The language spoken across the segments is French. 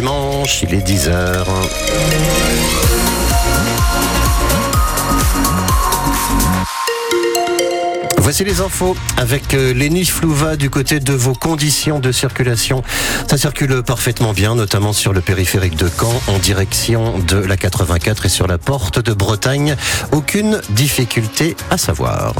dimanche, il est 10h. Voici les infos avec euh, Lenny Flouva du côté de vos conditions de circulation. Ça circule parfaitement bien, notamment sur le périphérique de Caen en direction de la 84 et sur la porte de Bretagne. Aucune difficulté à savoir.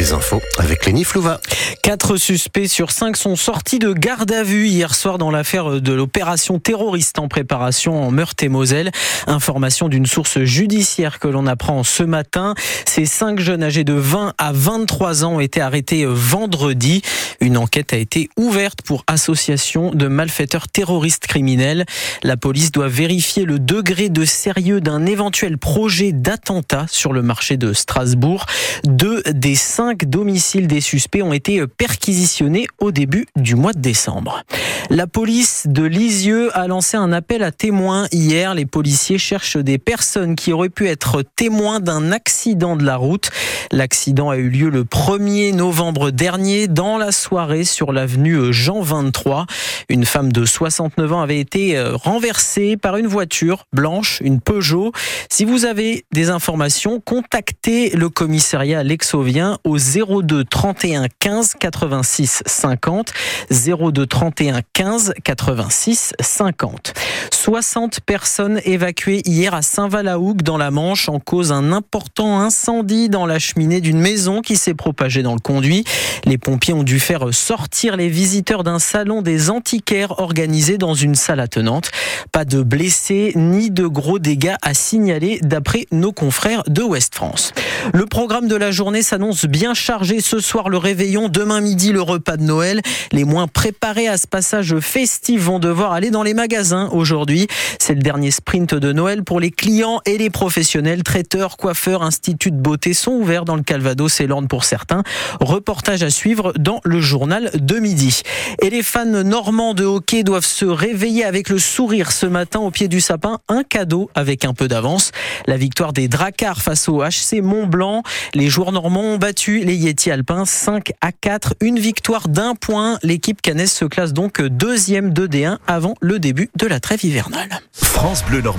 Les infos avec Lenny Flouva. Quatre suspects sur cinq sont sortis de garde à vue hier soir dans l'affaire de l'opération terroriste en préparation en Meurthe-et-Moselle. Information d'une source judiciaire que l'on apprend ce matin. Ces cinq jeunes âgés de 20 à 23 ans ont été arrêtés vendredi. Une enquête a été ouverte pour association de malfaiteurs terroristes criminels. La police doit vérifier le degré de sérieux d'un éventuel projet d'attentat sur le marché de Strasbourg. Deux des cinq domiciles des suspects ont été perquisitionnés au début du mois de décembre. La police de Lisieux a lancé un appel à témoins hier. Les policiers cherchent des personnes qui auraient pu être témoins d'un accident de la route. L'accident a eu lieu le 1er novembre dernier dans la soirée sur l'avenue Jean 23. Une femme de 69 ans avait été euh, renversée par une voiture blanche, une Peugeot. Si vous avez des informations, contactez le commissariat Lexovien au 02 31 15 86 50 02 31 15 86 50. 60 personnes évacuées hier à Saint-Val-la-Hougue dans la Manche en cause d'un important incendie dans la cheminée d'une maison qui s'est propagée dans le conduit. Les pompiers ont dû faire sortir les visiteurs d'un salon des antiquaires organisé dans une salle attenante. Pas de blessés ni de gros dégâts à signaler d'après nos confrères de Ouest France. Le programme de la journée s'annonce bien chargé ce soir le réveillon, demain midi le repas de Noël. Les moins préparés à ce passage festif vont devoir aller dans les magasins aujourd'hui. C'est le dernier sprint de Noël pour les clients et les professionnels. Traiteurs, coiffeurs, instituts de beauté sont ouverts dans le Calvados et l'Orne pour certains. Reportage à suivre dans le journal de midi. Et les fans normands de hockey doivent se réveiller avec le sourire ce matin au pied du sapin. Un cadeau avec un peu d'avance. La victoire des Dracars face au HC Mont-Blanc. Les joueurs normands ont battu les Yeti alpins 5 à 4. Une victoire d'un point. L'équipe cannaise se classe donc deuxième de D1 avant le début de la trêve hivernale. France Bleu Normand.